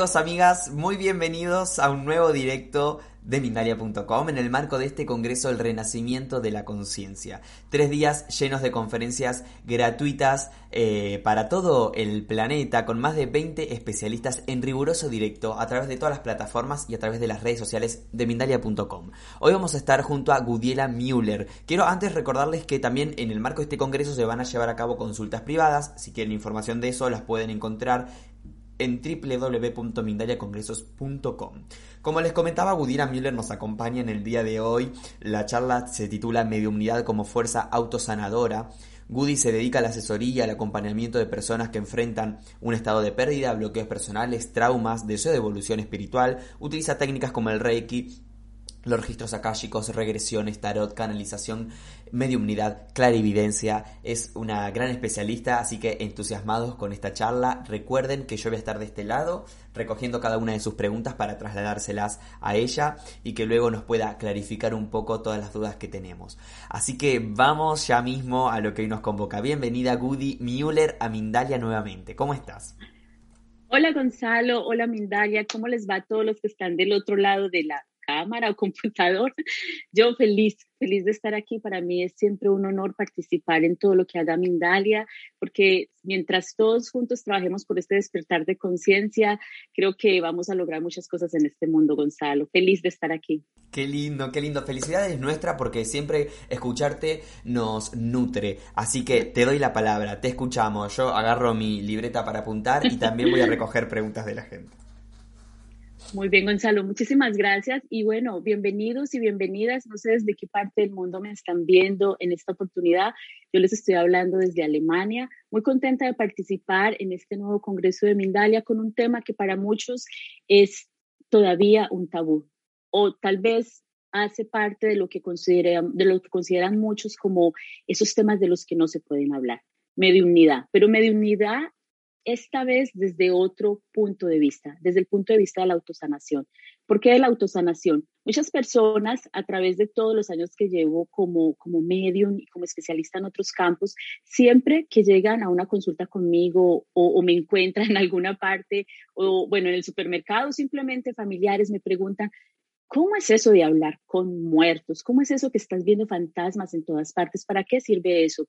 Amigos, amigas, muy bienvenidos a un nuevo directo de Mindalia.com en el marco de este Congreso del Renacimiento de la Conciencia. Tres días llenos de conferencias gratuitas eh, para todo el planeta con más de 20 especialistas en riguroso directo a través de todas las plataformas y a través de las redes sociales de Mindalia.com. Hoy vamos a estar junto a Gudiela Müller. Quiero antes recordarles que también en el marco de este Congreso se van a llevar a cabo consultas privadas. Si quieren información de eso las pueden encontrar en www.mindaliacongresos.com. Como les comentaba, Gudina Müller nos acompaña en el día de hoy. La charla se titula Mediumnidad como fuerza autosanadora. Gudi se dedica a la asesoría al acompañamiento de personas que enfrentan un estado de pérdida, bloqueos personales, traumas, deseo de evolución espiritual. Utiliza técnicas como el Reiki, los registros akáshicos, regresiones, tarot, canalización, mediumnidad, clarividencia. Es una gran especialista, así que entusiasmados con esta charla. Recuerden que yo voy a estar de este lado recogiendo cada una de sus preguntas para trasladárselas a ella y que luego nos pueda clarificar un poco todas las dudas que tenemos. Así que vamos ya mismo a lo que hoy nos convoca. Bienvenida Gudi Müller a Mindalia nuevamente. ¿Cómo estás? Hola Gonzalo, hola Mindalia, ¿cómo les va a todos los que están del otro lado de la cámara o computador. Yo feliz, feliz de estar aquí. Para mí es siempre un honor participar en todo lo que haga Mindalia, porque mientras todos juntos trabajemos por este despertar de conciencia, creo que vamos a lograr muchas cosas en este mundo, Gonzalo. Feliz de estar aquí. Qué lindo, qué lindo. Felicidades nuestra porque siempre escucharte nos nutre. Así que te doy la palabra, te escuchamos. Yo agarro mi libreta para apuntar y también voy a recoger preguntas de la gente. Muy bien, Gonzalo, muchísimas gracias. Y bueno, bienvenidos y bienvenidas. No sé desde qué parte del mundo me están viendo en esta oportunidad. Yo les estoy hablando desde Alemania. Muy contenta de participar en este nuevo Congreso de Mindalia con un tema que para muchos es todavía un tabú o tal vez hace parte de lo que consideran, de lo que consideran muchos como esos temas de los que no se pueden hablar. Mediunidad, pero mediunidad esta vez desde otro punto de vista, desde el punto de vista de la autosanación. ¿Por qué de la autosanación? Muchas personas a través de todos los años que llevo como, como medium y como especialista en otros campos, siempre que llegan a una consulta conmigo o, me encuentran en alguna parte o bueno, en el supermercado, simplemente familiares me preguntan, ¿Cómo es eso de hablar con muertos? ¿Cómo es eso que estás viendo fantasmas en todas partes? ¿Para qué sirve eso?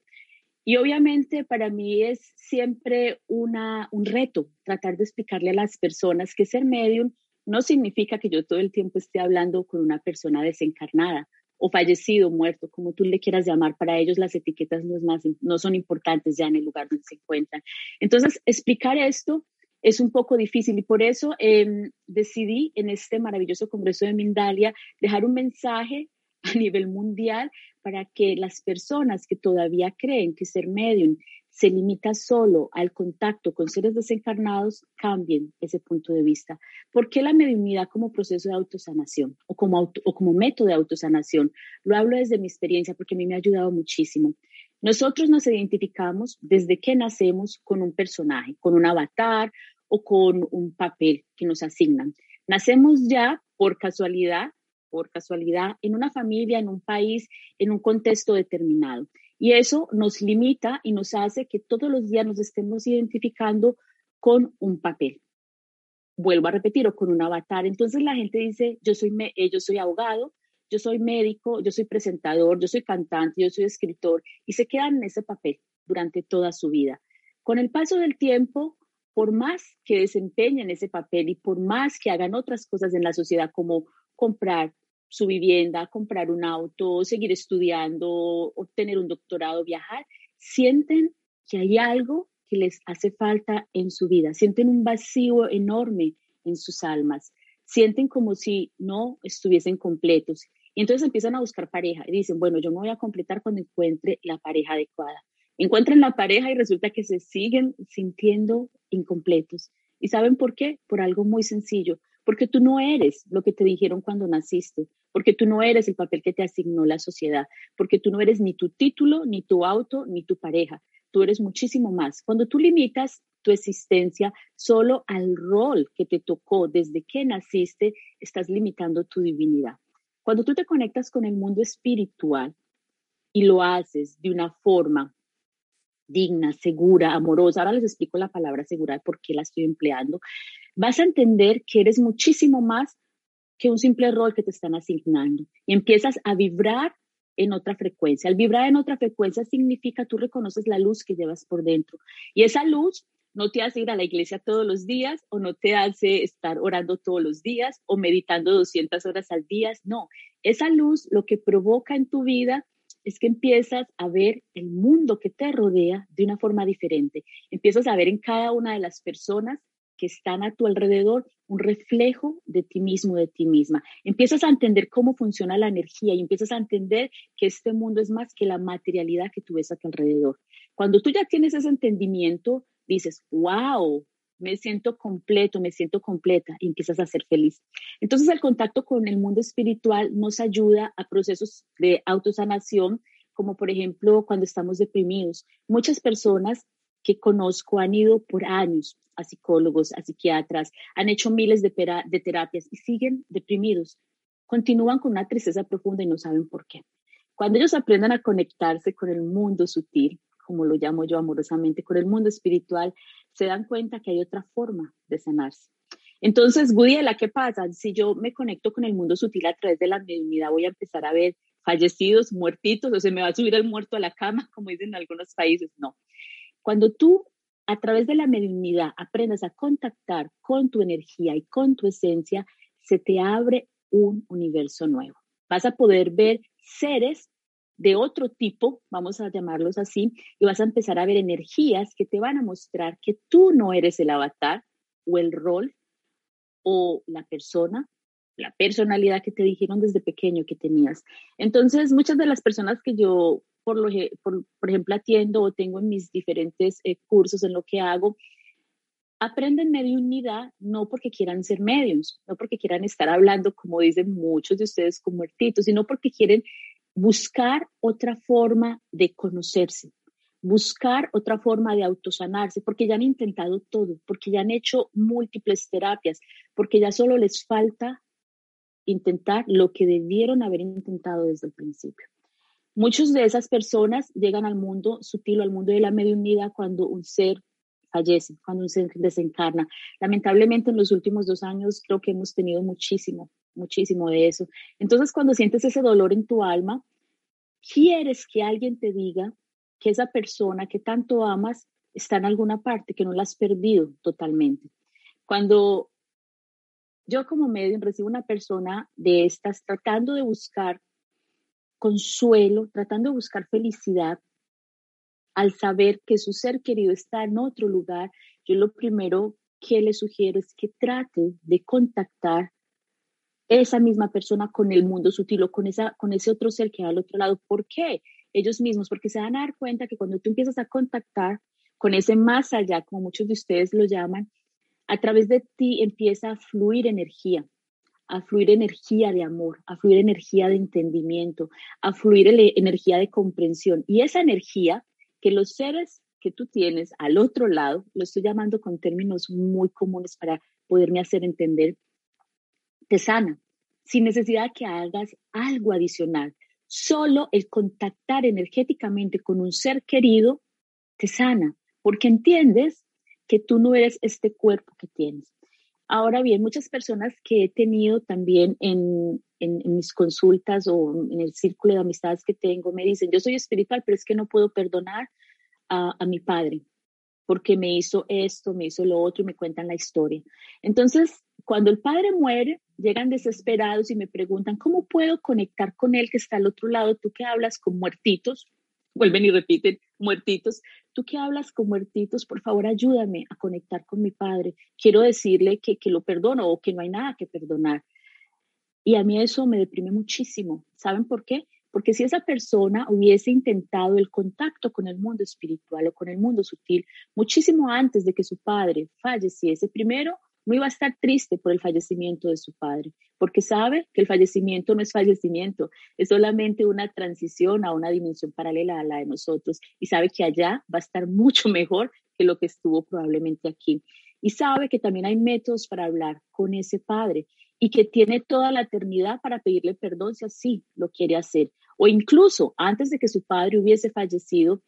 Y obviamente para mí es siempre una, un reto tratar de explicarle a las personas que ser medium no significa que yo todo el tiempo esté hablando con una persona desencarnada o fallecido, muerto, como tú le quieras llamar. Para ellos las etiquetas no, es más, no son importantes ya en el lugar donde se encuentran. Entonces, explicar esto es un poco difícil y por eso em, decidí en este maravilloso Congreso de Mindalia dejar un mensaje a nivel mundial para que las personas que todavía creen que ser medium se limita solo al contacto con seres desencarnados cambien ese punto de vista. ¿Por qué la mediunidad como proceso de autosanación o como, como método de autosanación? Lo hablo desde mi experiencia porque a mí me ha ayudado muchísimo. Nosotros nos identificamos desde que nacemos con un personaje, con un avatar o con un papel que nos asignan. Nacemos ya por casualidad por casualidad en una familia, en un país, en un contexto determinado. Y eso nos limita y nos hace que todos los días nos estemos identificando con un papel. Vuelvo a repetir, o con un avatar. Entonces la gente dice, yo soy, eh, yo soy abogado, yo soy médico, yo soy presentador, yo soy cantante, yo soy escritor, y se quedan en ese papel durante toda su vida. Con el paso del tiempo, por más que desempeñen ese papel y por más que hagan otras cosas en la sociedad como comprar, su vivienda, comprar un auto, seguir estudiando, obtener un doctorado, viajar, sienten que hay algo que les hace falta en su vida, sienten un vacío enorme en sus almas, sienten como si no estuviesen completos. Y entonces empiezan a buscar pareja y dicen, bueno, yo me voy a completar cuando encuentre la pareja adecuada. Encuentran la pareja y resulta que se siguen sintiendo incompletos. ¿Y saben por qué? Por algo muy sencillo, porque tú no eres lo que te dijeron cuando naciste, porque tú no eres el papel que te asignó la sociedad, porque tú no eres ni tu título, ni tu auto, ni tu pareja, tú eres muchísimo más. Cuando tú limitas tu existencia solo al rol que te tocó desde que naciste, estás limitando tu divinidad. Cuando tú te conectas con el mundo espiritual y lo haces de una forma digna, segura, amorosa. Ahora les explico la palabra segura, por qué la estoy empleando. Vas a entender que eres muchísimo más que un simple rol que te están asignando y empiezas a vibrar en otra frecuencia. Al vibrar en otra frecuencia significa tú reconoces la luz que llevas por dentro y esa luz no te hace ir a la iglesia todos los días o no te hace estar orando todos los días o meditando 200 horas al día. No, esa luz lo que provoca en tu vida es que empiezas a ver el mundo que te rodea de una forma diferente. Empiezas a ver en cada una de las personas que están a tu alrededor un reflejo de ti mismo, de ti misma. Empiezas a entender cómo funciona la energía y empiezas a entender que este mundo es más que la materialidad que tú ves a tu alrededor. Cuando tú ya tienes ese entendimiento, dices, wow, me siento completo, me siento completa y empiezas a ser feliz. Entonces el contacto con el mundo espiritual nos ayuda a procesos de autosanación, como por ejemplo cuando estamos deprimidos. Muchas personas que conozco han ido por años a psicólogos, a psiquiatras, han hecho miles de, terapias y siguen deprimidos. Continúan con una tristeza profunda y no saben por qué. Cuando ellos aprendan a conectarse con el mundo sutil, como lo llamo yo amorosamente, con el mundo espiritual, se dan cuenta que hay otra forma de sanarse. Entonces, Gudiela, ¿qué pasa? Si yo me conecto con el mundo sutil a través de la mediunidad, voy a empezar a ver fallecidos, muertitos, o se me va a subir el muerto a la cama, como dicen en algunos países. No. Cuando tú, a través de la mediunidad, aprendas a contactar con tu energía y con tu esencia, se te abre un universo nuevo. Vas a poder ver seres de otro tipo, vamos a llamarlos así, y vas a empezar a ver energías que te van a mostrar que tú no eres el avatar o el rol o la persona, la personalidad que te dijeron desde pequeño que tenías. Entonces, muchas de las personas que yo, por, lo, por, por ejemplo, atiendo o tengo en mis diferentes eh, cursos, en lo que hago, aprenden mediunidad no porque quieran ser medios, no porque quieran estar hablando, como dicen muchos de ustedes, como muertitos, sino porque quieren buscar otra forma de conocerse, buscar otra forma de autosanarse, porque ya han intentado todo, porque ya han hecho múltiples terapias, porque ya solo les falta intentar lo que debieron haber intentado desde el principio. Muchas de esas personas llegan al mundo sutil, al mundo de la mediunidad, cuando un ser fallece, cuando un ser desencarna. Lamentablemente en los últimos dos años creo que hemos tenido muchísimo, muchísimo de eso. Entonces, cuando sientes ese dolor en tu alma, quieres que alguien te diga que esa persona que tanto amas está en alguna parte, que no la has perdido totalmente. Cuando yo como medio recibo una persona de estas tratando de buscar consuelo, tratando de buscar felicidad, al saber que su ser querido está en otro lugar, yo lo primero que le sugiero es que trate de contactar esa misma persona con el mundo sutil o con, esa, con ese otro ser que va al otro lado. ¿Por qué? Ellos mismos, porque se van a dar cuenta que cuando tú empiezas a contactar con ese más allá, como muchos de ustedes lo llaman, a través de ti empieza a fluir energía, a fluir energía de amor, a fluir energía de entendimiento, a fluir energía de comprensión. Y esa energía que los seres que tú tienes al otro lado, lo estoy llamando con términos muy comunes para poderme hacer entender, te sana, sin necesidad que hagas algo adicional. Solo el contactar energéticamente con un ser querido te sana, porque entiendes que tú no eres este cuerpo que tienes. Ahora bien, muchas personas que he tenido también en, mis consultas o en el círculo de amistades que tengo me dicen, yo soy espiritual, pero es que no puedo perdonar a, a mi padre porque me hizo esto, me hizo lo otro y me cuentan la historia. Entonces, cuando el padre muere, llegan desesperados y me preguntan, ¿cómo puedo conectar con él que está al otro lado? Tú que hablas con muertitos, vuelven y repiten, muertitos, tú que hablas con muertitos, por favor ayúdame a conectar con mi padre. Quiero decirle que, que lo perdono o que no hay nada que perdonar. Y a mí eso me deprime muchísimo. ¿Saben por qué? Porque si esa persona hubiese intentado el contacto con el mundo espiritual o con el mundo sutil muchísimo antes de que su padre falleciese, primero no iba a estar triste por el fallecimiento de su padre, porque sabe que el fallecimiento no es fallecimiento, es solamente una transición a una dimensión paralela a la de nosotros y sabe que allá va a estar mucho mejor que lo que estuvo probablemente aquí. Y sabe que también hay métodos para hablar con ese padre y que tiene toda la eternidad para pedirle perdón si así lo quiere hacer. O incluso antes de que su padre hubiese fallecido,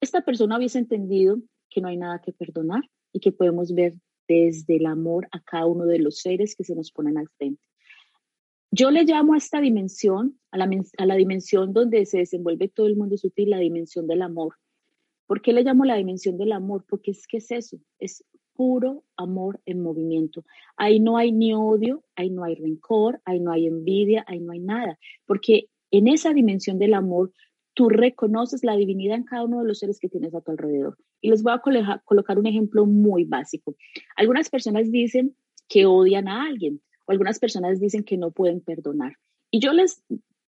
esta persona hubiese entendido que no hay nada que perdonar y que podemos ver desde el amor a cada uno de los seres que se nos ponen al frente. Yo le llamo a esta dimensión, a la, a la dimensión donde se desenvuelve todo el mundo sutil, la dimensión del amor. ¿Por qué le llamo la dimensión del amor? Porque es que es eso, es puro amor en movimiento. Ahí no hay ni odio, ahí no hay rencor, ahí no hay envidia, ahí no hay nada. Porque en esa dimensión del amor, tú reconoces la divinidad en cada uno de los seres que tienes a tu alrededor. Y les voy a colocar un ejemplo muy básico. Algunas personas dicen que odian a alguien o algunas personas dicen que no pueden perdonar. Y yo les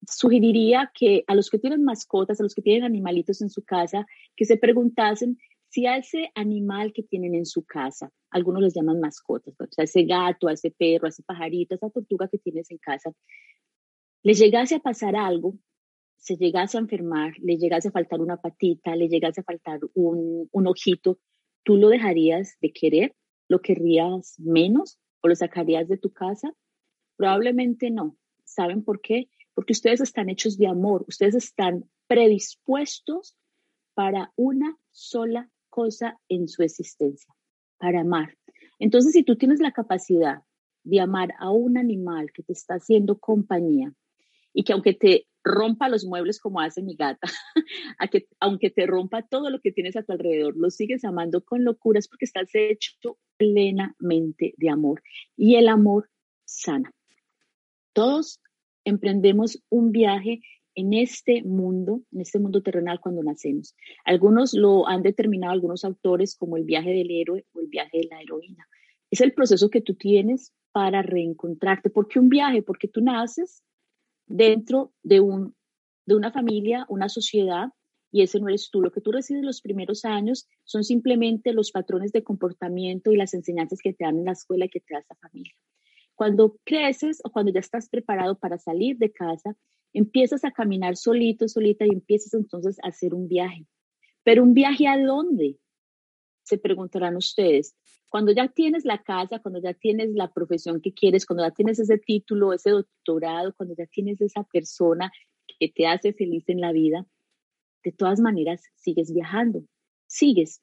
sugeriría que a los que tienen mascotas, a los que tienen animalitos en su casa, que se preguntasen si a ese animal que tienen en su casa, algunos les llaman mascotas, o sea, ese gato, a ese perro, a ese pajarito, a esa tortuga que tienes en casa, le llegase a pasar algo, se llegase a enfermar, le llegase a faltar una patita, le llegase a faltar un, un ojito, ¿tú lo dejarías de querer? ¿Lo querrías menos? ¿O lo sacarías de tu casa? Probablemente no. ¿Saben por qué? Porque ustedes están hechos de amor, ustedes están predispuestos para una sola cosa en su existencia, para amar. Entonces, si tú tienes la capacidad de amar a un animal que te está haciendo compañía, y que aunque te rompa los muebles como hace mi gata, a que, aunque te rompa todo lo que tienes a tu alrededor, lo sigues amando con locuras porque estás hecho plenamente de amor y el amor sana. Todos emprendemos un viaje en este mundo, en este mundo terrenal cuando nacemos. Algunos lo han determinado algunos autores como el viaje del héroe o el viaje de la heroína. Es el proceso que tú tienes para reencontrarte. ¿Por qué un viaje? Porque tú naces dentro de, un, de una familia, una sociedad, y ese no eres tú. Lo que tú recibes los primeros años son simplemente los patrones de comportamiento y las enseñanzas que te dan en la escuela y que te da esa familia. Cuando creces o cuando ya estás preparado para salir de casa, empiezas a caminar solito, solita y empiezas entonces a hacer un viaje. Pero un viaje a dónde? Se preguntarán ustedes. Cuando ya tienes la casa, cuando ya tienes la profesión que quieres, cuando ya tienes ese título, ese doctorado, cuando ya tienes esa persona que te hace feliz en la vida, de todas maneras sigues viajando, sigues.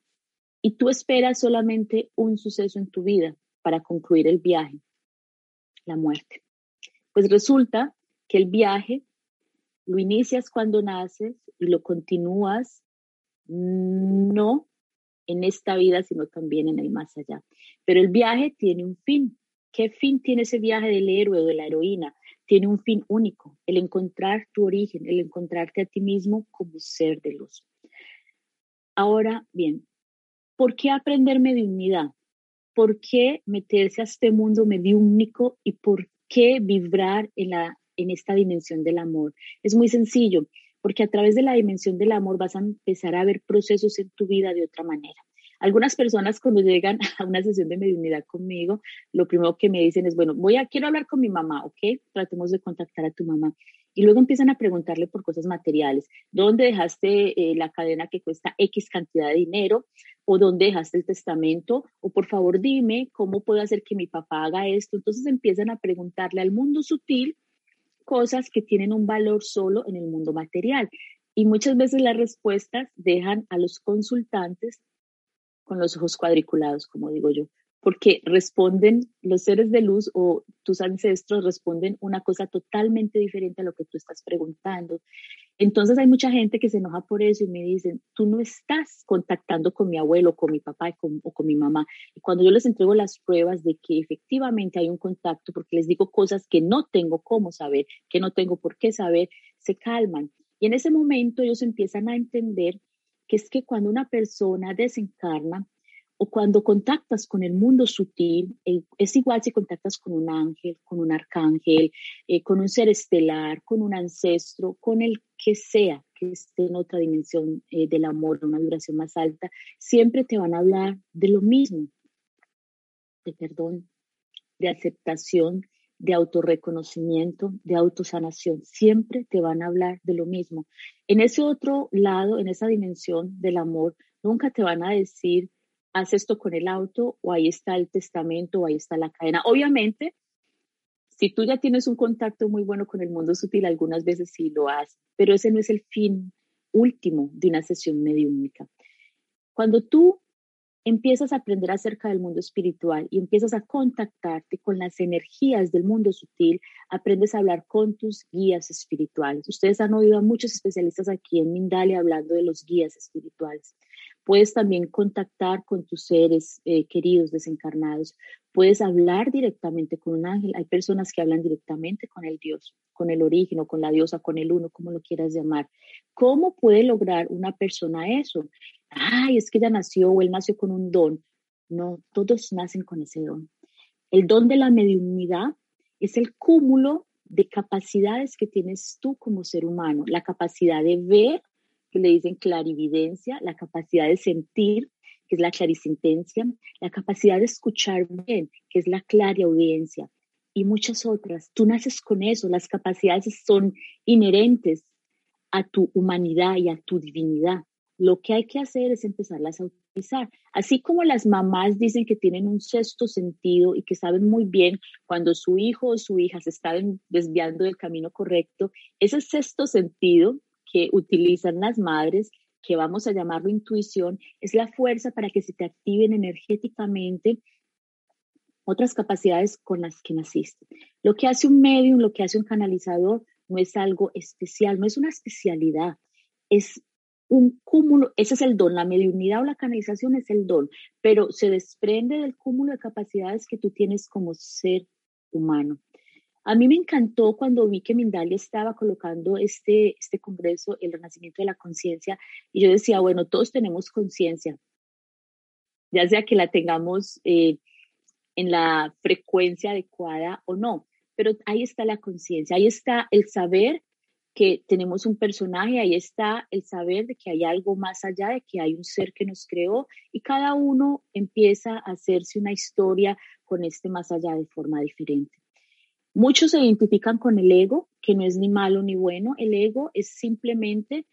Y tú esperas solamente un suceso en tu vida para concluir el viaje, la muerte. Pues resulta que el viaje lo inicias cuando naces y lo continúas no en esta vida, sino también en el más allá. Pero el viaje tiene un fin. ¿Qué fin tiene ese viaje del héroe o de la heroína? Tiene un fin único, el encontrar tu origen, el encontrarte a ti mismo como ser de luz. Ahora bien, ¿por qué aprender mediunidad? ¿Por qué meterse a este mundo mediúnico y por qué vibrar en, la, en esta dimensión del amor? Es muy sencillo porque a través de la dimensión del amor vas a empezar a ver procesos en tu vida de otra manera. Algunas personas cuando llegan a una sesión de mediunidad conmigo, lo primero que me dicen es, bueno, voy a, quiero hablar con mi mamá, ¿ok? Tratemos de contactar a tu mamá. Y luego empiezan a preguntarle por cosas materiales. ¿Dónde dejaste eh, la cadena que cuesta X cantidad de dinero? ¿O dónde dejaste el testamento? O por favor dime cómo puedo hacer que mi papá haga esto. Entonces empiezan a preguntarle al mundo sutil cosas que tienen un valor solo en el mundo material. Y muchas veces las respuestas dejan a los consultantes con los ojos cuadriculados, como digo yo, porque responden los seres de luz o tus ancestros responden una cosa totalmente diferente a lo que tú estás preguntando. Entonces hay mucha gente que se enoja por eso y me dicen, tú no estás contactando con mi abuelo, con mi papá o con mi mamá. Y cuando yo les entrego las pruebas de que efectivamente hay un contacto, porque les digo cosas que no tengo cómo saber, que no tengo por qué saber, se calman. Y en ese momento ellos empiezan a entender que es que cuando una persona desencarna, o cuando contactas con el mundo sutil, es igual si contactas con un ángel, con un arcángel, eh, con un ser estelar, con un ancestro, con el que sea que esté en otra dimensión eh, del amor, una vibración más alta, siempre te van a hablar de lo mismo, de perdón, de aceptación, de autorreconocimiento, de autosanación. Siempre te van a hablar de lo mismo. En ese otro lado, en esa dimensión del amor, nunca te van a decir haz esto con el auto o ahí está el testamento o ahí está la cadena. Obviamente, si tú ya tienes un contacto muy bueno con el mundo sutil, algunas veces sí lo haces, pero ese no es el fin último de una sesión mediúnica. Cuando tú empiezas a aprender acerca del mundo espiritual y empiezas a contactarte con las energías del mundo sutil, aprendes a hablar con tus guías espirituales. Ustedes han oído a muchos especialistas aquí en Mindalia hablando de los guías espirituales. Puedes también contactar con tus seres eh, queridos desencarnados. Puedes hablar directamente con un ángel. Hay personas que hablan directamente con el Dios, con el origen o con la diosa, con el uno, como lo quieras llamar. ¿Cómo puede lograr una persona eso? Ay, es que ella nació o él nació con un don. No, todos nacen con ese don. El don de la mediunidad es el cúmulo de capacidades que tienes tú como ser humano, la capacidad de ver que le dicen clarividencia, la capacidad de sentir, que es la clarisentencia, la capacidad de escuchar bien, que es la clariaudiencia, y muchas otras. Tú naces con eso, las capacidades son inherentes a tu humanidad y a tu divinidad. Lo que hay que hacer es empezarlas a utilizar. Así como las mamás dicen que tienen un sexto sentido y que saben muy bien cuando su hijo o su hija se está desviando del camino correcto, ese sexto sentido que utilizan las madres, que vamos a llamarlo intuición, es la fuerza para que se te activen energéticamente otras capacidades con las que naciste. Lo que hace un medium, lo que hace un canalizador, no es algo especial, no es una especialidad, es un cúmulo, ese es el don, la mediunidad o la canalización es el don, pero se desprende del cúmulo de capacidades que tú tienes como ser humano. A mí me encantó cuando vi que Mindalia estaba colocando este, este congreso, el renacimiento de la conciencia, y yo decía, bueno, todos tenemos conciencia, ya sea que la tengamos eh, en la frecuencia adecuada o no, pero ahí está la conciencia, ahí está el saber que tenemos un personaje, ahí está el saber de que hay algo más allá, de que hay un ser que nos creó y cada uno empieza a hacerse una historia con este más allá de forma diferente. Muchos se identifican con el ego, que no es ni malo ni bueno. El ego es simplemente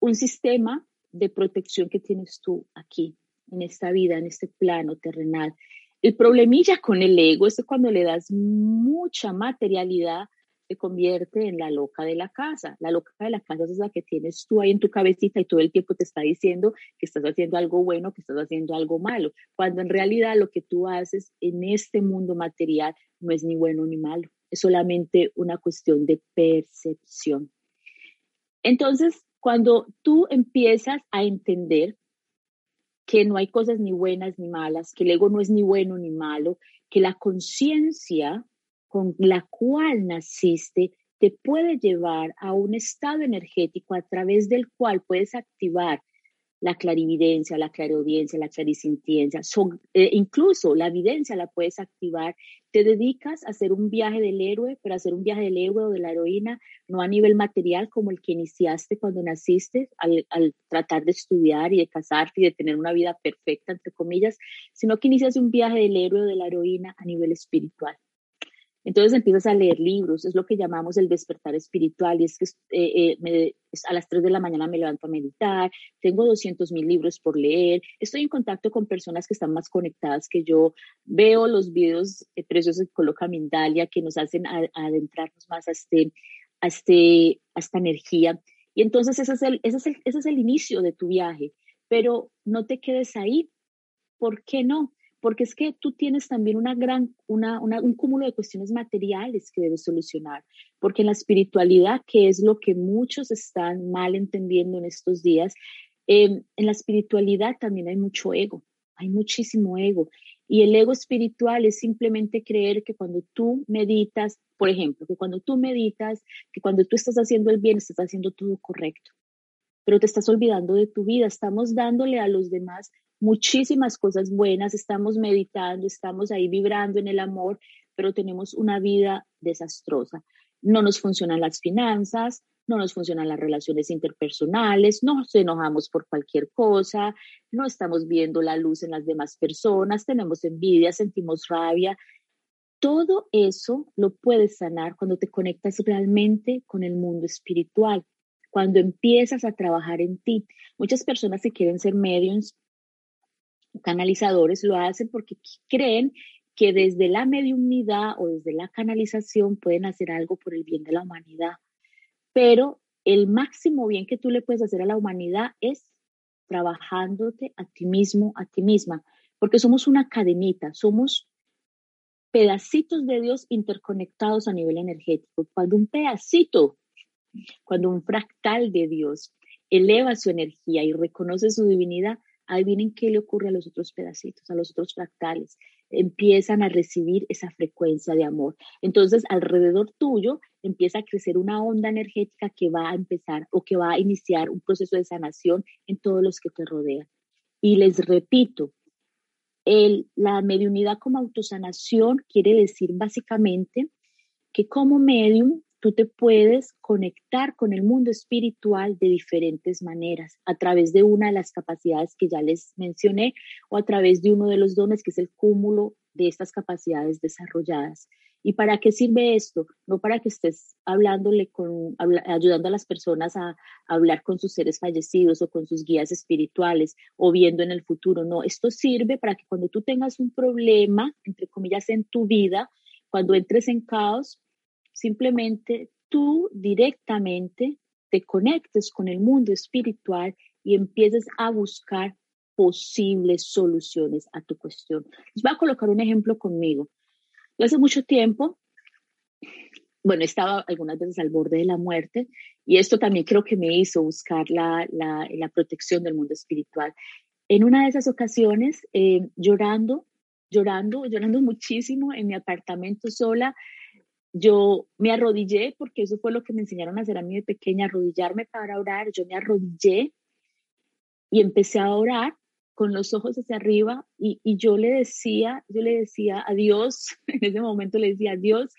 un sistema de protección que tienes tú aquí, en esta vida, en este plano terrenal. El problemilla con el ego es cuando le das mucha materialidad se convierte en la loca de la casa. La loca de la casa es la que tienes tú ahí en tu cabecita y todo el tiempo te está diciendo que estás haciendo algo bueno, que estás haciendo algo malo, cuando en realidad lo que tú haces en este mundo material no es ni bueno ni malo, es solamente una cuestión de percepción. Entonces, cuando tú empiezas a entender que no hay cosas ni buenas ni malas, que el ego no es ni bueno ni malo, que la conciencia con la cual naciste te puede llevar a un estado energético a través del cual puedes activar la clarividencia, la clariaudiencia, la clarisintiencia, eh, incluso la evidencia la puedes activar. Te dedicas a hacer un viaje del héroe, pero hacer un viaje del héroe o de la heroína, no a nivel material como el que iniciaste cuando naciste, al, al tratar de estudiar y de casarte y de tener una vida perfecta, entre comillas, sino que inicias un viaje del héroe o de la heroína a nivel espiritual. Entonces empiezas a leer libros, es lo que llamamos el despertar espiritual, y es que eh, eh, a las 3 de la mañana me levanto a meditar, tengo 200 mil libros por leer, estoy en contacto con personas que están más conectadas que yo, veo los videos eh, preciosos que coloca Mindalia que nos hacen adentrarnos más a, este, a, este, a esta energía. Y entonces ese es, el, es el, ese es el inicio de tu viaje, pero no te quedes ahí. ¿Por qué no? Porque es que tú tienes también una gran, una, un cúmulo de cuestiones materiales que debes solucionar, porque en la espiritualidad, que es lo que muchos están mal entendiendo en estos días, em, en la espiritualidad también hay mucho ego, hay muchísimo ego. Y el ego espiritual es simplemente creer que cuando tú meditas, por ejemplo, que cuando tú meditas, que cuando tú estás haciendo el bien, estás haciendo todo correcto, pero te estás olvidando de tu vida. Estamos dándole a los demás muchísimas cosas buenas, estamos meditando, estamos ahí vibrando en el amor, pero tenemos una vida desastrosa. No nos funcionan las finanzas, no nos funcionan las relaciones interpersonales, nos enojamos por cualquier cosa, no estamos viendo la luz en las demás personas, tenemos envidia, sentimos rabia. Todo eso lo puedes sanar cuando te conectas realmente con el mundo espiritual, cuando empiezas a trabajar en ti. Muchas personas que quieren ser mediums canalizadores lo hacen porque creen que desde la mediunidad o desde la canalización pueden hacer algo por el bien de la humanidad. Pero el máximo bien que tú le puedes hacer a la humanidad es trabajándote a ti mismo, a ti misma, porque somos una cadenita, somos pedacitos de Dios interconectados a nivel energético. Cuando un pedacito, cuando un fractal de Dios eleva su energía y reconoce su divinidad, adivinen qué le ocurre a los otros pedacitos, a los otros fractales. Empiezan a recibir esa frecuencia de amor. Entonces, alrededor tuyo empieza a crecer una onda energética que va a empezar o que va a iniciar un proceso de sanación en todos los que te rodean. Y les repito, la mediunidad como autosanación quiere decir básicamente que como medium tú te puedes conectar con el mundo espiritual de diferentes maneras, a través de una de las capacidades que ya les mencioné o a través de uno de los dones que es el cúmulo de estas capacidades desarrolladas. ¿Y para qué sirve esto? No para que estés hablándole con, ayudando a las personas a, a, hablar con sus seres fallecidos o con sus guías espirituales o viendo en el futuro. No, esto sirve para que cuando tú tengas un problema, entre comillas, en tu vida, cuando entres en caos, simplemente tú directamente te conectes con el mundo espiritual y empieces a buscar posibles soluciones a tu cuestión. Les voy a colocar un ejemplo conmigo. Yo hace mucho tiempo, bueno, estaba algunas veces al borde de la muerte y esto también creo que me hizo buscar la, la, la protección del mundo espiritual. En una de esas ocasiones, eh, llorando, llorando, llorando muchísimo en mi apartamento sola, yo me arrodillé, porque eso fue lo que me enseñaron a hacer a mí de pequeña, arrodillarme para orar. Yo me arrodillé y empecé a orar con los ojos hacia arriba y, yo le decía, yo le decía a Dios, en ese momento le decía a Dios,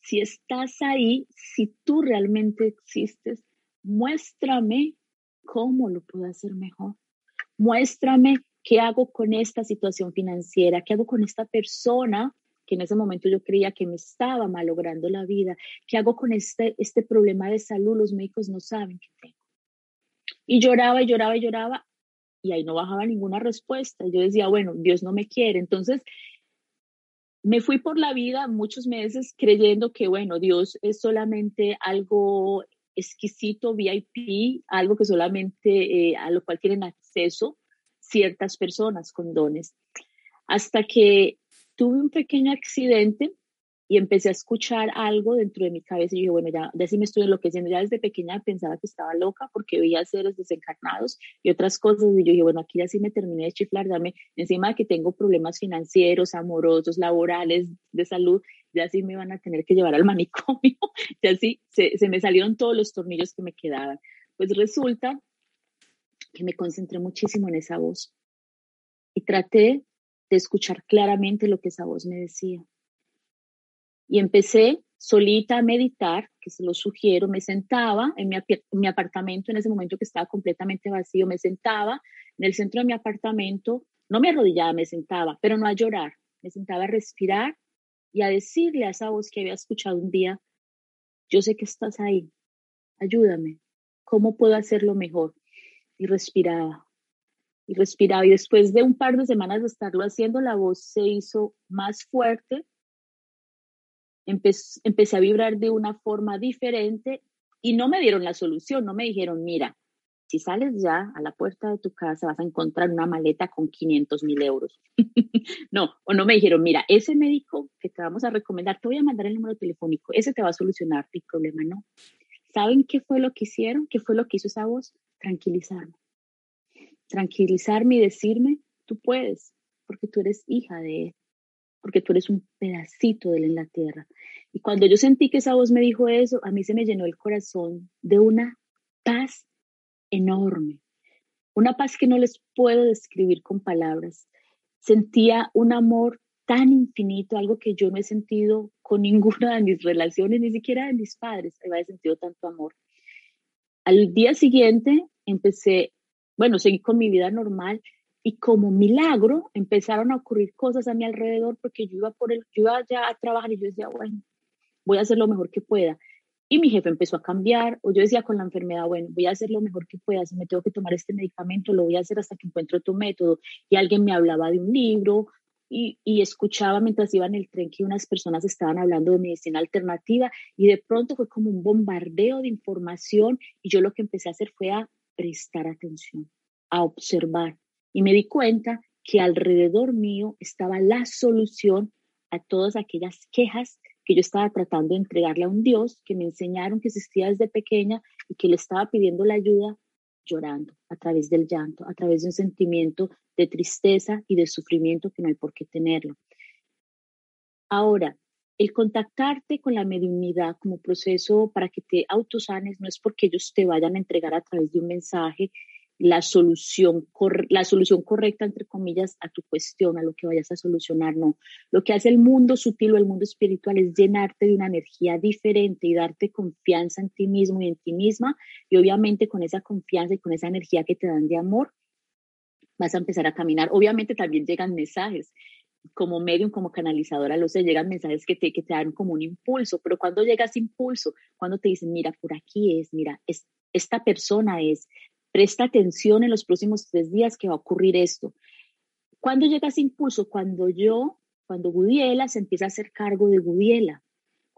si estás ahí, si tú realmente existes, muéstrame cómo lo puedo hacer mejor. Muéstrame qué hago con esta situación financiera, qué hago con esta persona que en ese momento yo creía que me estaba malogrando la vida. ¿Qué hago con este, este problema de salud? Los médicos no saben qué tengo. Y lloraba y lloraba y lloraba y ahí no bajaba ninguna respuesta. Yo decía, bueno, Dios no me quiere. Entonces, me fui por la vida muchos meses creyendo que, bueno, Dios es solamente algo exquisito, VIP, algo que solamente eh, a lo cual tienen acceso ciertas personas con dones. Hasta que tuve un pequeño accidente y empecé a escuchar algo dentro de mi cabeza y dije, bueno, ya, ya sí me estoy enloqueciendo. Ya desde pequeña pensaba que estaba loca porque veía seres desencarnados y otras cosas. Y yo dije, bueno, aquí ya sí me terminé de chiflar, dame encima de que tengo problemas financieros, amorosos, laborales, de salud, ya sí me van a tener que llevar al manicomio. ya sí, se, se me salieron todos los tornillos que me quedaban. Pues resulta que me concentré muchísimo en esa voz y traté de escuchar claramente lo que esa voz me decía. Y empecé solita a meditar, que se lo sugiero, me sentaba en mi, apartamento en ese momento que estaba completamente vacío, me sentaba en el centro de mi apartamento, no me arrodillaba, me sentaba, pero no a llorar, me sentaba a respirar y a decirle a esa voz que había escuchado un día, yo sé que estás ahí, ayúdame, ¿cómo puedo hacerlo mejor? Y respiraba, y respiraba. Y después de un par de semanas de estarlo haciendo, la voz se hizo más fuerte. Empecé, empecé a vibrar de una forma diferente y no me dieron la solución, no me dijeron, mira, si sales ya a la puerta de tu casa vas a encontrar una maleta con 500 mil euros. no, o no me dijeron, mira, ese médico que te vamos a recomendar, te voy a mandar el número telefónico, ese te va a solucionar el problema, no. ¿Saben qué fue lo que hicieron? ¿Qué fue lo que hizo esa voz? Tranquilizarme tranquilizarme y decirme, tú puedes, porque tú eres hija de Él, porque tú eres un pedacito de Él en la tierra. Y cuando yo sentí que esa voz me dijo eso, a mí se me llenó el corazón de una paz enorme, una paz que no les puedo describir con palabras. Sentía un amor tan infinito, algo que yo no he sentido con ninguna de mis relaciones, ni siquiera de mis padres, había sentido tanto amor. Al día siguiente empecé bueno, seguí con mi vida normal y como milagro empezaron a ocurrir cosas a mi alrededor porque yo iba, por el, yo iba ya a trabajar y yo decía, bueno, voy a hacer lo mejor que pueda. Y mi jefe empezó a cambiar, o yo decía con la enfermedad, bueno, voy a hacer lo mejor que pueda, si me tengo que tomar este medicamento, lo voy a hacer hasta que encuentre otro método. Y alguien me hablaba de un libro y, y escuchaba mientras iba en el tren que unas personas estaban hablando de medicina alternativa y de pronto fue como un bombardeo de información y yo lo que empecé a hacer fue a prestar atención. a observar y me di cuenta que alrededor mío estaba la solución a todas aquellas quejas que yo estaba tratando de entregarle a un Dios que me enseñaron que existía desde pequeña y que le estaba pidiendo la ayuda llorando a través del llanto, a través de un sentimiento de tristeza y de sufrimiento que no hay por qué tenerlo. Ahora, el contactarte con la mediunidad como proceso para que te autosanes no es porque ellos te vayan a entregar a través de un mensaje la solución, la solución correcta, entre comillas, a tu cuestión, a lo que vayas a solucionar, no. Lo que hace el mundo sutil o el mundo espiritual es llenarte de una energía diferente y darte confianza en ti mismo y en ti misma. Y obviamente con esa confianza y con esa energía que te dan de amor, vas a empezar a caminar. Obviamente también llegan mensajes. Como medium, como canalizadora, lo sé, llegan mensajes que te, que te dan como un impulso, pero cuando llega ese impulso, cuando te dicen, mira, por aquí es, mira, es, esta persona es, Presta atención en los próximos tres días que va a ocurrir esto. ¿Cuándo llega ese impulso? Cuando yo, cuando Gudiela se empieza a hacer cargo de Gudiela.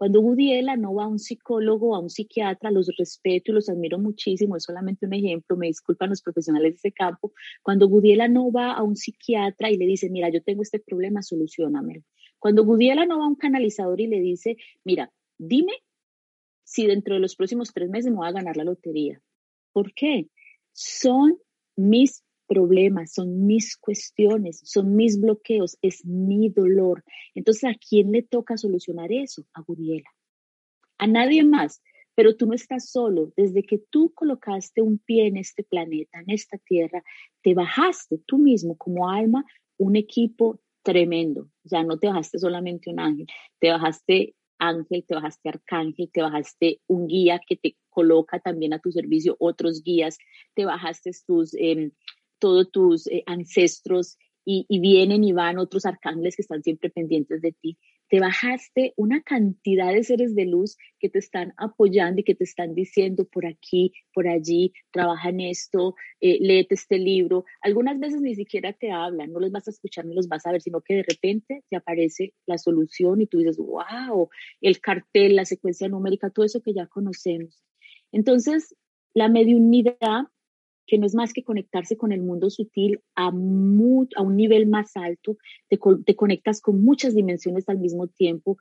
Cuando Gudiela no va a un psicólogo, a un psiquiatra, los respeto y los admiro muchísimo, es solamente un ejemplo, me disculpan los profesionales de ese campo. Cuando Gudiela no va a un psiquiatra y le dice, mira, yo tengo este problema, solucionamelo. Cuando Gudiela no va a un canalizador y le dice, mira, dime si dentro de los próximos tres meses me voy a ganar la lotería. ¿Por qué? son mis son mis cuestiones, son mis bloqueos, es mi dolor. Entonces, ¿a quién le toca solucionar eso? A Guriela. A nadie más. Pero tú no estás solo. Desde que tú colocaste un pie en este planeta, en esta tierra, te bajaste tú mismo como alma un equipo tremendo. O no te bajaste solamente un ángel, te bajaste ángel, te bajaste arcángel, te bajaste un guía que te coloca también a tu servicio otros guías, te bajaste tus, eh, todos tus eh, ancestros y, y, vienen y van otros arcángeles que están siempre pendientes de ti te bajaste una cantidad de seres de luz que te están apoyando y que te están diciendo por aquí, por allí, trabaja en esto, eh, léete este libro. Algunas veces ni siquiera te hablan, no los vas a escuchar ni los vas a ver, sino que de repente te aparece la solución y tú dices, wow, el cartel, la secuencia numérica, todo eso que ya conocemos. Entonces, la mediunidad que no es más que conectarse con el mundo sutil a, a un nivel más alto, te, te conectas con muchas dimensiones al mismo tiempo,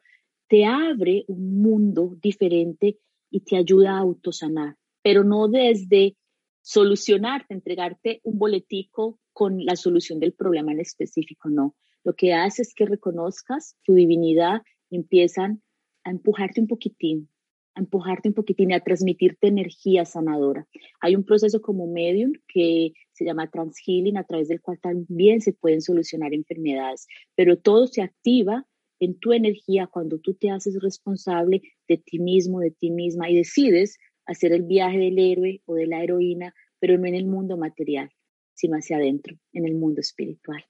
te abre un mundo diferente y te ayuda a autosanar, pero no desde solucionarte, entregarte un boletico con la solución del problema en específico, no. Lo que hace es que reconozcas tu divinidad y empiezan a empujarte un poquitín, a empujarte un poquitín y a transmitirte energía sanadora. Hay un proceso como medium que se llama transhealing, a través del cual también se pueden solucionar enfermedades, pero todo se activa en tu energía cuando tú te haces responsable de ti mismo, de ti misma y decides hacer el viaje del héroe o de la heroína, pero no en el mundo material, sino hacia adentro, en el mundo espiritual.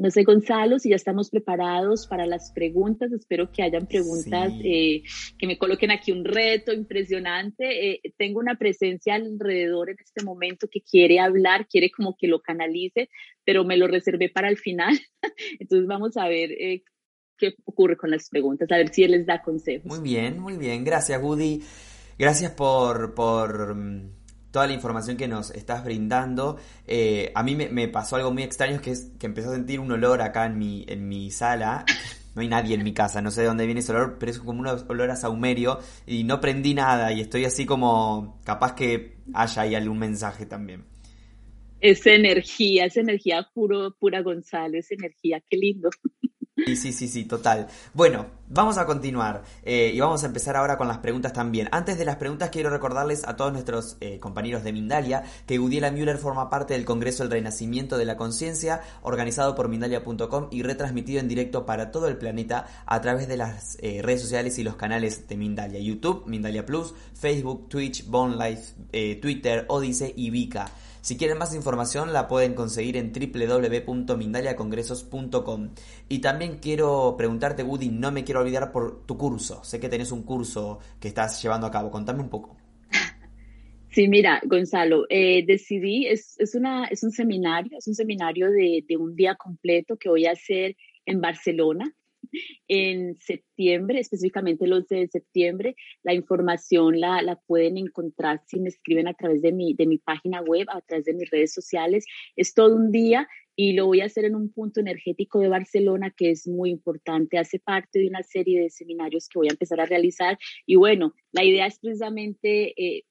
No sé, Gonzalo, si ya estamos preparados para las preguntas. Espero que hayan preguntas eh, que me coloquen aquí un reto impresionante. Eh, tengo una presencia alrededor en este momento que quiere hablar, quiere como que lo canalice, pero me lo reservé para el final. Entonces vamos a ver eh, qué ocurre con las preguntas, a ver si él les da consejos. Muy bien, muy bien. Gracias, Woody. Gracias por, por mm, toda la información que nos estás brindando. Eh, a mí me, pasó algo muy extraño, que es que empecé a sentir un olor acá en mi, en mi sala. No hay nadie en mi casa, no sé de dónde viene ese olor, pero es como un olor a saumerio y no prendí nada y estoy así como capaz que haya ahí algún mensaje también. Esa energía, esa energía puro, pura González, energía, qué lindo. Sí, sí, sí, sí, total. Bueno, vamos a continuar eh, y vamos a empezar ahora con las preguntas también. Antes de las preguntas quiero recordarles a todos nuestros eh, compañeros de Mindalia que Gudiela Müller forma parte del Congreso del Renacimiento de la Conciencia organizado por Mindalia.com y retransmitido en directo para todo el planeta a través de las eh, redes sociales y los canales de Mindalia, YouTube, Mindalia Plus, Facebook, Twitch, Bone Life, Twitter, Odyssey y Vika. Si quieren más información la pueden conseguir en www.mindaliacongresos.com. Y también quiero preguntarte, Woody, no me quiero olvidar por tu curso. Sé que tenés un curso que estás llevando a cabo. Contame un poco. Sí, mira, Gonzalo, eh, decidí, es, es, es un seminario, es un seminario de, de un día completo que voy a hacer en Barcelona en septiembre, específicamente el 11 de septiembre. La información la, la pueden encontrar si me escriben a través de mi, de mi página web, a través de mis redes sociales. Es todo un día y lo voy a hacer en un punto energético de Barcelona que es muy importante. Hace parte de una serie de seminarios que voy a empezar a realizar y bueno, la idea es precisamente eh,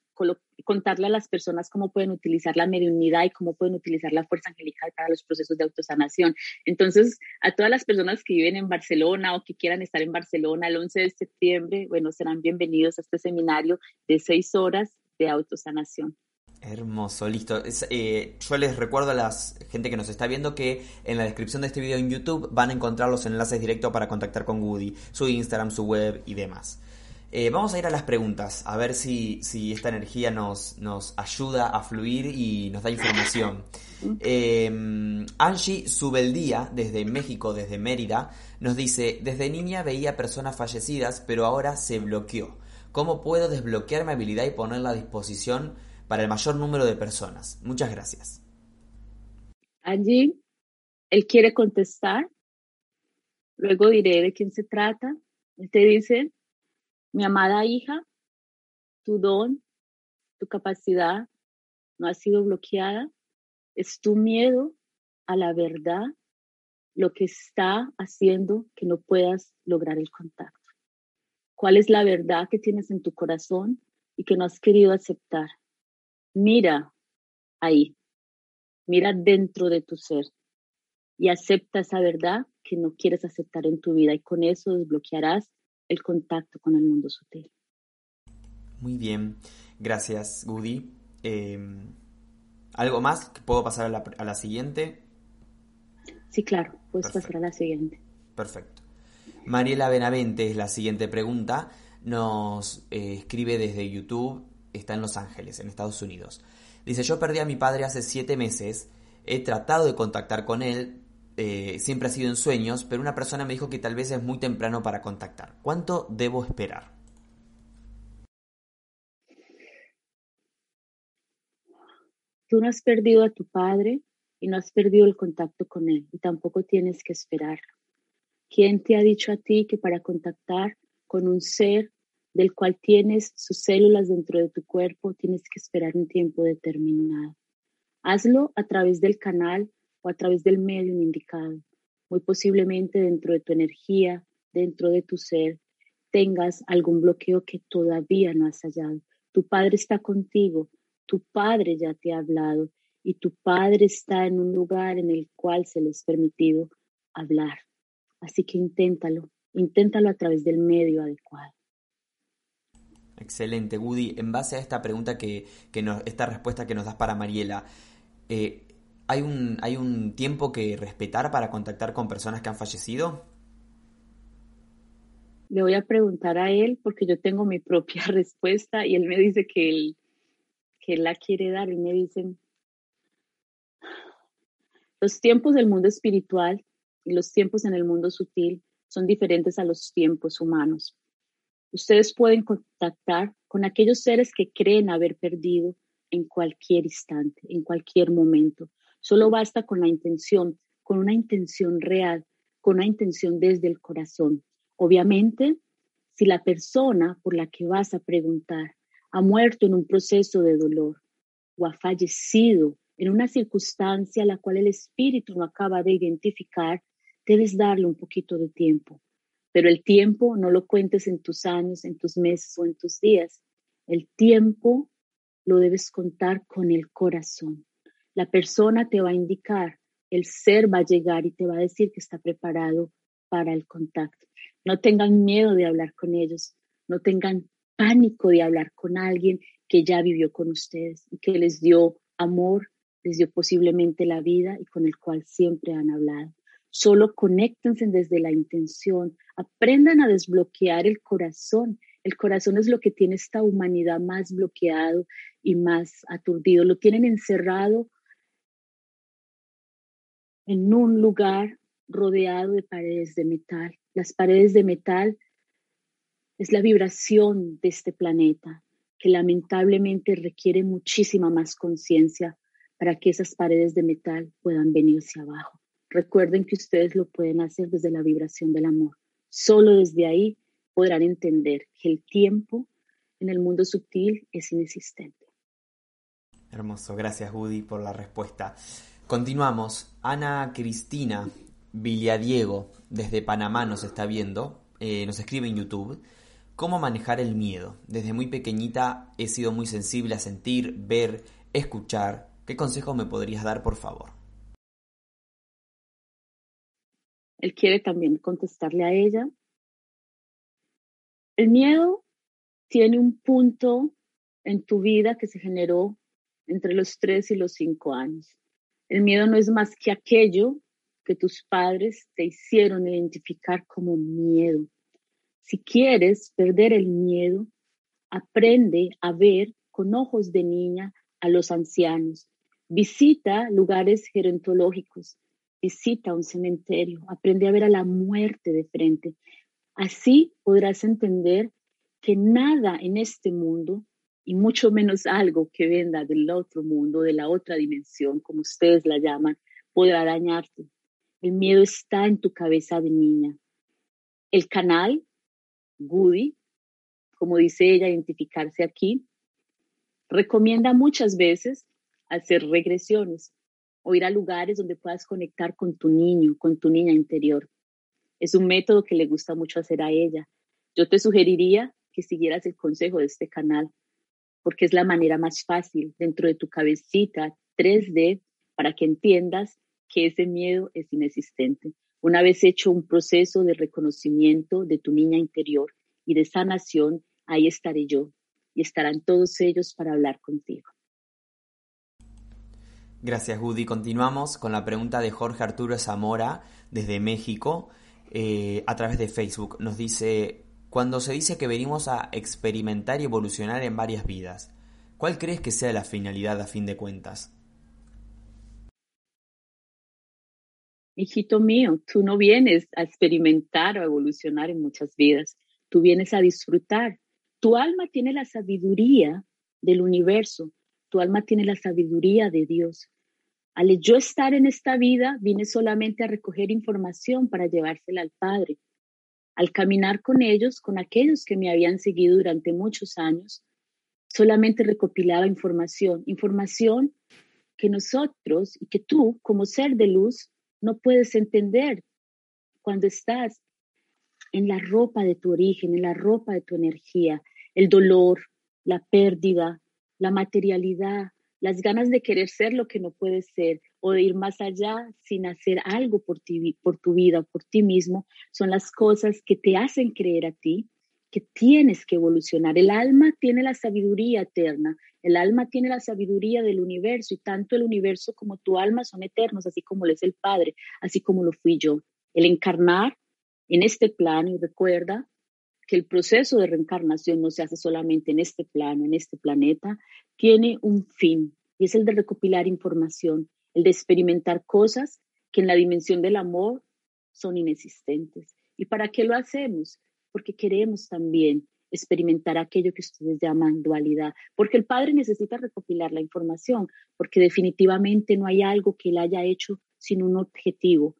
contarle a las personas cómo pueden utilizar la mediunidad y cómo pueden utilizar la fuerza angelical para los procesos de autosanación. Entonces, a todas las personas que viven en Barcelona o que quieran estar en Barcelona el 11 de septiembre, bueno, serán bienvenidos a este seminario de seis horas de autosanación. Hermoso, listo. Eh, yo les recuerdo a la gente que nos está viendo que en la descripción de este video en YouTube van a encontrar los enlaces directos para contactar con Woody, su Instagram, su web y demás. Eh, vamos a ir a las preguntas, a ver si, si esta energía nos, nos, ayuda a fluir y nos da información. Eh, Angie Subeldía, desde México, desde Mérida, nos dice, desde niña veía personas fallecidas, pero ahora se bloqueó. ¿Cómo puedo desbloquear mi habilidad y ponerla a disposición para el mayor número de personas. Muchas gracias. Allí, él quiere contestar, luego diré de quién se trata. Él te dice, mi amada hija, tu don, tu capacidad no ha sido bloqueada, es tu miedo a la verdad lo que está haciendo que no puedas lograr el contacto. ¿Cuál es la verdad que tienes en tu corazón y que no has querido aceptar? mira ahí, mira dentro de tu ser y acepta esa verdad que no quieres aceptar en tu vida y con eso desbloquearás el contacto con el mundo sutil. Muy bien, gracias Gudi. Em, ¿Algo más? ¿Puedo pasar a la, siguiente? Sí, claro, puedes pasar a la siguiente. Perfecto. Mariela Benavente es la siguiente pregunta. Nos eh, escribe desde YouTube está en Los Ángeles, en Estados Unidos. Dice, yo perdí a mi padre hace siete meses, he tratado de contactar con él, eh, siempre ha sido en sueños, pero una persona me dijo que tal vez es muy temprano para contactar. ¿Cuánto debo esperar? Tú no has perdido a tu padre y no has perdido el contacto con él y tampoco tienes que esperar. ¿Quién te ha dicho a ti que para contactar con un ser del cual tienes sus células dentro de tu cuerpo, tienes que esperar un tiempo determinado. Hazlo a través del canal o a través del medio indicado. Muy posiblemente dentro de tu energía, dentro de tu ser, tengas algún bloqueo que todavía no has hallado. Tu Padre está contigo, tu Padre ya te ha hablado y tu Padre está en un lugar en el cual se le es permitido hablar. Así que inténtalo, inténtalo a través del medio adecuado. Excelente, Woody. En base a esta pregunta que, esta respuesta que nos das para Mariela, eh, ¿hay, un, ¿hay un tiempo que respetar para contactar con personas que han fallecido? Le voy a preguntar a él porque yo tengo mi propia respuesta y él me dice que él, que la quiere dar. Y me dicen, los tiempos del mundo espiritual y los tiempos en el mundo sutil son diferentes a los tiempos humanos. Ustedes pueden contactar con aquellos seres que creen haber perdido en cualquier instante, en cualquier momento. Solo basta con la intención, con una intención real, con una intención desde el corazón. Obviamente, si la persona por la que vas a preguntar ha muerto en un proceso de dolor o ha fallecido en una circunstancia a la cual el espíritu no acaba de identificar, debes darle un poquito de tiempo. Pero el tiempo no lo cuentes en tus años, en tus meses o en tus días. El tiempo lo debes contar con el corazón. La persona te va a indicar, el ser va a llegar y te va a decir que está preparado para el contacto. No tengan miedo de hablar con ellos, no tengan pánico de hablar con alguien que ya vivió con ustedes y que les dio amor, les dio posiblemente la vida y con el cual siempre han hablado. Solo conéctense desde la intención, aprendan a desbloquear el corazón. El corazón es lo que tiene esta humanidad más bloqueado y más aturdido. Lo tienen encerrado en un lugar rodeado de paredes de metal. Las paredes de metal es la vibración de este planeta que lamentablemente requiere muchísima más conciencia para que esas paredes de metal puedan venirse abajo. Recuerden que ustedes lo pueden hacer desde la vibración del amor. Solo desde ahí podrán entender que el tiempo en el mundo sutil es inexistente. Hermoso, gracias Woody por la respuesta. Continuamos. Ana Cristina Villadiego, desde Panamá, nos está viendo, eh, nos escribe en YouTube. ¿Cómo manejar el miedo? Desde muy pequeñita he sido muy sensible a sentir, ver, escuchar. ¿Qué consejo me podrías dar, por favor? Él quiere también contestarle a ella. El miedo tiene un punto en tu vida que se generó entre los tres y los cinco años. El miedo no es más que aquello que tus padres te hicieron identificar como miedo. Si quieres perder el miedo, aprende a ver con ojos de niña a los ancianos. Visita lugares gerontológicos, visita un cementerio, aprende a ver a la muerte de frente. Así podrás entender que nada en este mundo, y mucho menos algo que venga del otro mundo, de la otra dimensión, como ustedes la llaman, podrá dañarte. El miedo está en tu cabeza de niña. El canal, Goody, como dice ella, identificarse aquí, recomienda muchas veces hacer regresiones o ir a lugares donde puedas conectar con tu niño, con tu niña interior. Es un método que le gusta mucho hacer a ella. Yo te sugeriría que siguieras el consejo de este canal, porque es la manera más fácil dentro de tu cabecita 3D para que entiendas que ese miedo es inexistente. Una vez hecho un proceso de reconocimiento de tu niña interior y de sanación, ahí estaré yo y estarán todos ellos para hablar contigo. Gracias, Woody. Continuamos con la pregunta de Jorge Arturo Zamora desde México eh, a través de Facebook. Nos dice, cuando se dice que venimos a experimentar y evolucionar en varias vidas, ¿cuál crees que sea la finalidad a fin de cuentas? Hijito mío, tú no vienes a experimentar o evolucionar en muchas vidas, tú vienes a disfrutar. Tu alma tiene la sabiduría del universo, tu alma tiene la sabiduría de Dios. Al yo estar en esta vida, vine solamente a recoger información para llevársela al Padre al caminar con ellos, con aquellos que me habían seguido durante muchos años, solamente recopilaba información, información que nosotros y que tú como ser de luz no puedes entender cuando estás en la ropa de tu origen, en la ropa de tu energía, el dolor, la pérdida, la materialidad, las ganas de querer ser lo que no puedes ser o de ir más allá sin hacer algo por, ti, por tu vida, por ti mismo, son las cosas que te hacen creer a ti que tienes que evolucionar. El alma tiene la sabiduría eterna, el alma tiene la sabiduría del universo y tanto el universo como tu alma son eternos, así como lo es el Padre, así como lo fui yo. El encarnar en este plano, y recuerda que el proceso de reencarnación no se hace solamente en este plano, en este planeta, tiene un fin y es el de recopilar información, el de experimentar cosas que en la dimensión del amor son inexistentes. ¿Y para qué lo hacemos? Porque queremos también experimentar aquello que ustedes llaman dualidad, porque el padre necesita recopilar la información, porque definitivamente no hay algo que él haya hecho sin un objetivo.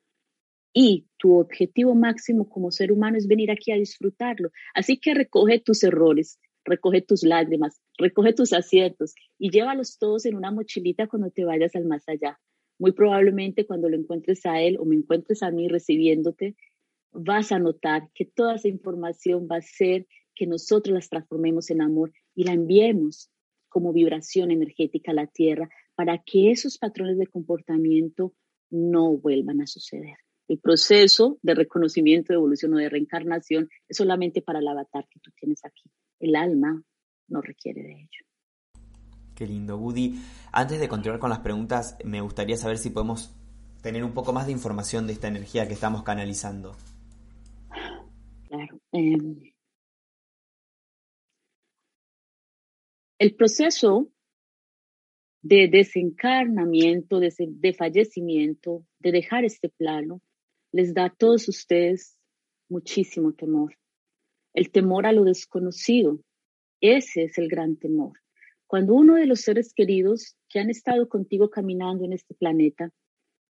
Y tu objetivo máximo como ser humano es venir aquí a disfrutarlo. Así que recoge tus errores, recoge tus lágrimas, recoge tus aciertos y llévalos todos en una mochilita cuando te vayas al más allá. Muy probablemente cuando lo encuentres a él o me encuentres a mí recibiéndote, vas a notar que toda esa información va a ser que nosotros las transformemos en amor y la enviemos como vibración energética a la tierra para que esos patrones de comportamiento no vuelvan a suceder. El proceso de reconocimiento, de evolución o de reencarnación es solamente para el avatar que tú tienes aquí el alma no requiere de ello. Qué lindo, Woody. Antes de continuar con las preguntas, me gustaría saber si podemos tener un poco más de información de esta energía que estamos canalizando. Claro. Em, el proceso de desencarnamiento, de, de, fallecimiento, de dejar este plano, les da a todos ustedes muchísimo temor el temor a lo desconocido. Ese es el gran temor. Cuando uno de los seres queridos que han estado contigo caminando en este planeta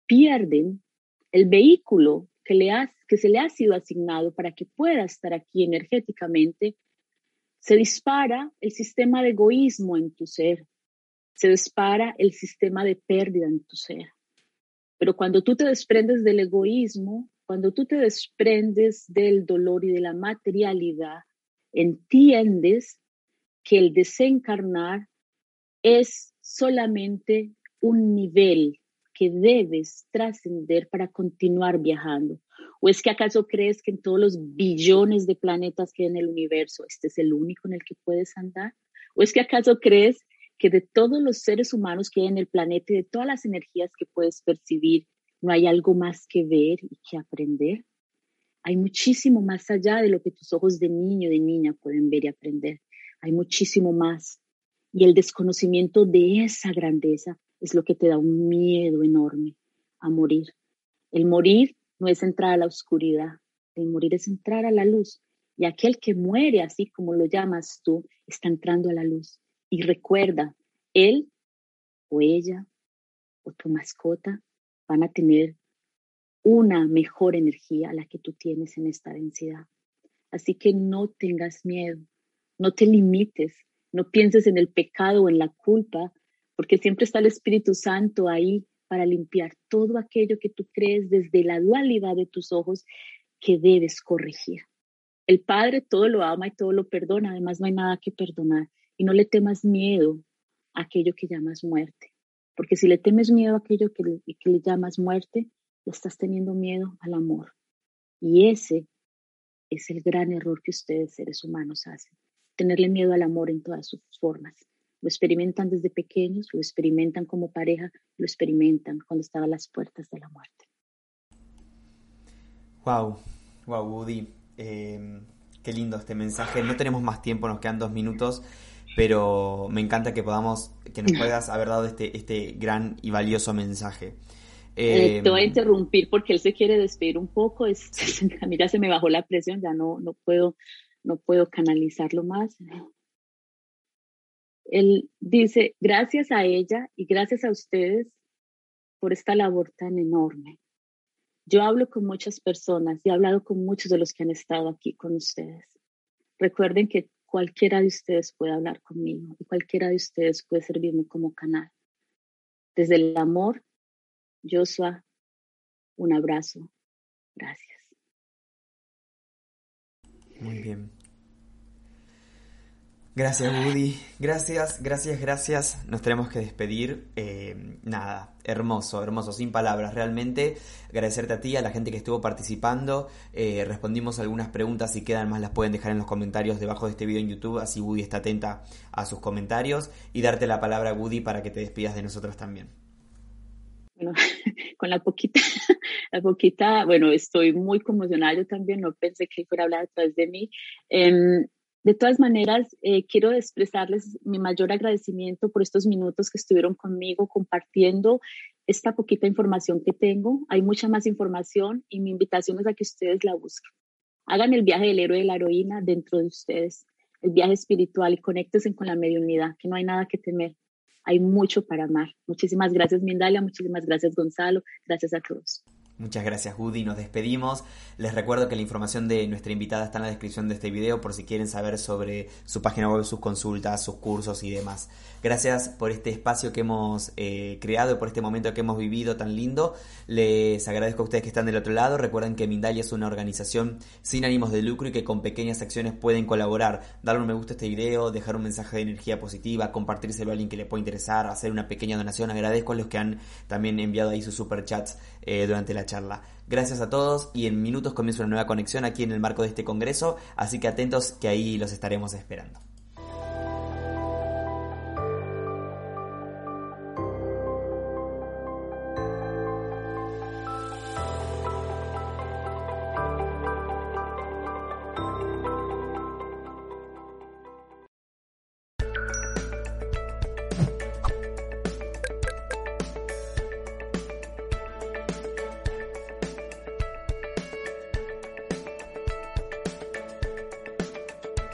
pierden el vehículo que, le que se le ha sido asignado para que pueda estar aquí energéticamente, se dispara el sistema de egoísmo en tu ser, se dispara el sistema de pérdida en tu ser. Pero cuando tú te desprendes del egoísmo, cuando tú te desprendes del dolor y de la materialidad, entiendes que el desencarnar es solamente un nivel que debes trascender para continuar viajando. ¿O es que acaso crees que en todos los billones de planetas que hay en el universo, este es el único en el que puedes andar? ¿O es que acaso crees que de todos los seres humanos que hay en el planeta y de todas las energías que puedes percibir, no hay algo más que ver y que aprender? Hay muchísimo más allá de lo que tus ojos de niño de niña pueden ver y aprender. Hay muchísimo más. Y el desconocimiento de esa grandeza es lo que te da un miedo enorme a morir. El morir no es entrar a la oscuridad, el morir es entrar a la luz. Y aquel que muere, así como lo llamas tú, está entrando a la luz. Y recuerda, él o ella o tu mascota van a tener una mejor energía a la que tú tienes en esta densidad. Así que no tengas miedo, no te limites, no pienses en el pecado o en la culpa, porque siempre está el Espíritu Santo ahí para limpiar todo aquello que tú crees desde la dualidad de tus ojos que debes corregir. El Padre todo lo ama y todo lo perdona, además no hay nada que perdonar. Y no le temas miedo a aquello que llamas muerte, porque si le temes miedo a aquello que que le llamas muerte, le estás teniendo miedo al amor. Y ese es el gran error que ustedes seres humanos hacen, tenerle miedo al amor en todas sus formas. Lo experimentan desde pequeños, lo experimentan como pareja, lo experimentan cuando están a las puertas de la muerte. Wow, wow, Woody. Em, qué lindo este mensaje. No tenemos más tiempo, nos quedan dos minutos, pero me encanta que podamos, que nos puedas haber dado este, este gran y valioso mensaje. Eh, te voy a interrumpir porque él se quiere despedir un poco. Es, a mí ya se me bajó la presión, ya no, no, puedo, no puedo canalizarlo más. Él dice, gracias a ella y gracias a ustedes por esta labor tan enorme. Yo hablo con muchas personas y he hablado con muchos de los que han estado aquí con ustedes. Recuerden que cualquiera de ustedes puede hablar conmigo y cualquiera de ustedes puede servirme como canal. Desde el amor Joshua, un abrazo. Gracias. Muy bien. Gracias, Woody. Gracias, gracias, gracias. Nos tenemos que despedir. Eh, nada, hermoso, hermoso, sin palabras. Realmente agradecerte a ti, a la gente que estuvo participando. Eh, respondimos algunas preguntas. Si quedan más, las pueden dejar en los comentarios debajo de este video en YouTube. Así Woody está atenta a sus comentarios. Y darte la palabra, Woody, para que te despidas de nosotros también. con la poquita, la poquita, bueno, estoy muy conmocionada, yo también no pensé que fuera a hablar detrás de mí. Em, de todas maneras, eh, quiero expresarles mi mayor agradecimiento por estos minutos que estuvieron conmigo compartiendo esta poquita información que tengo. Hay mucha más información y mi invitación es a que ustedes la busquen. Hagan el viaje del héroe y de la heroína dentro de ustedes, el viaje espiritual y conéctense con la mediunidad, que no hay nada que temer hay mucho para amar. Muchísimas gracias, Mindalia, muchísimas gracias, Gonzalo, gracias a todos. Muchas gracias, Woody. Nos despedimos. Les recuerdo que la información de nuestra invitada está en la descripción de este video por si quieren saber sobre su página web, sus consultas, sus cursos y demás. Gracias por este espacio que hemos eh, creado y por este momento que hemos vivido tan lindo. Les agradezco a ustedes que están del otro lado. Recuerden que Mindalia es una organización sin ánimos de lucro y que con pequeñas acciones pueden colaborar. Darle un me gusta a este video, dejar un mensaje de energía positiva, compartírselo a alguien que le pueda interesar, hacer una pequeña donación. Agradezco a los que han también enviado ahí sus superchats eh, durante la charla. Gracias a todos y en minutos comienza una nueva conexión aquí en el marco de este congreso, así que atentos que ahí los estaremos esperando.